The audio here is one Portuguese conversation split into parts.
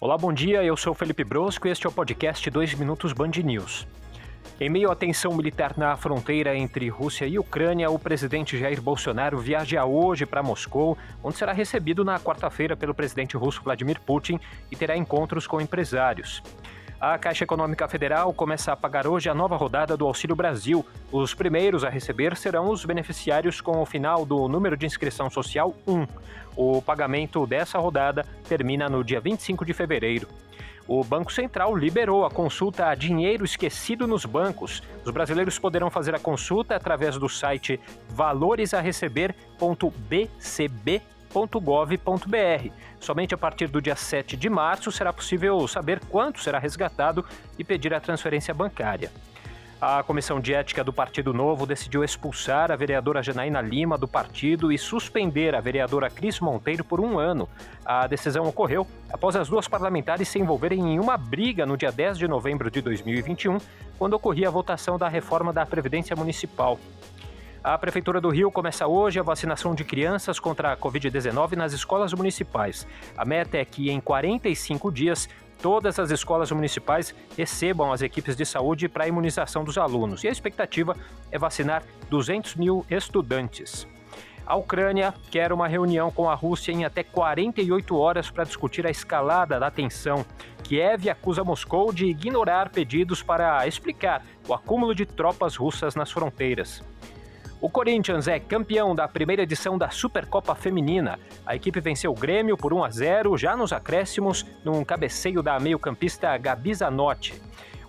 Olá, bom dia. Eu sou Felipe Brosco e este é o podcast 2 Minutos Band News. Em meio à tensão militar na fronteira entre Rússia e Ucrânia, o presidente Jair Bolsonaro viaja hoje para Moscou, onde será recebido na quarta-feira pelo presidente russo Vladimir Putin e terá encontros com empresários. A Caixa Econômica Federal começa a pagar hoje a nova rodada do Auxílio Brasil. Os primeiros a receber serão os beneficiários com o final do número de inscrição social 1. O pagamento dessa rodada termina no dia 25 de fevereiro. O Banco Central liberou a consulta a dinheiro esquecido nos bancos. Os brasileiros poderão fazer a consulta através do site valoresareceber.bcb.gov.br. Somente a partir do dia 7 de março será possível saber quanto será resgatado e pedir a transferência bancária. A Comissão de Ética do Partido Novo decidiu expulsar a vereadora Janaína Lima do partido e suspender a vereadora Cris Monteiro por um ano. A decisão ocorreu após as duas parlamentares se envolverem em uma briga no dia 10 de novembro de 2021, quando ocorria a votação da reforma da Previdência Municipal. A Prefeitura do Rio começa hoje a vacinação de crianças contra a Covid-19 nas escolas municipais. A meta é que, em 45 dias, todas as escolas municipais recebam as equipes de saúde para a imunização dos alunos. E a expectativa é vacinar 200 mil estudantes. A Ucrânia quer uma reunião com a Rússia em até 48 horas para discutir a escalada da tensão. Kiev acusa Moscou de ignorar pedidos para explicar o acúmulo de tropas russas nas fronteiras. O Corinthians é campeão da primeira edição da Supercopa Feminina. A equipe venceu o Grêmio por 1 a 0 já nos acréscimos, num cabeceio da meio-campista Gabi Zanotti.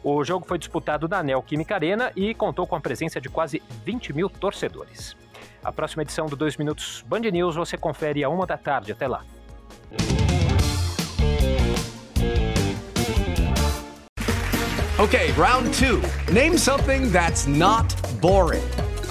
O jogo foi disputado na Neoquímica Arena e contou com a presença de quase 20 mil torcedores. A próxima edição do 2 Minutos Band News você confere a uma da tarde. Até lá. Okay, round two. Name something that's not boring.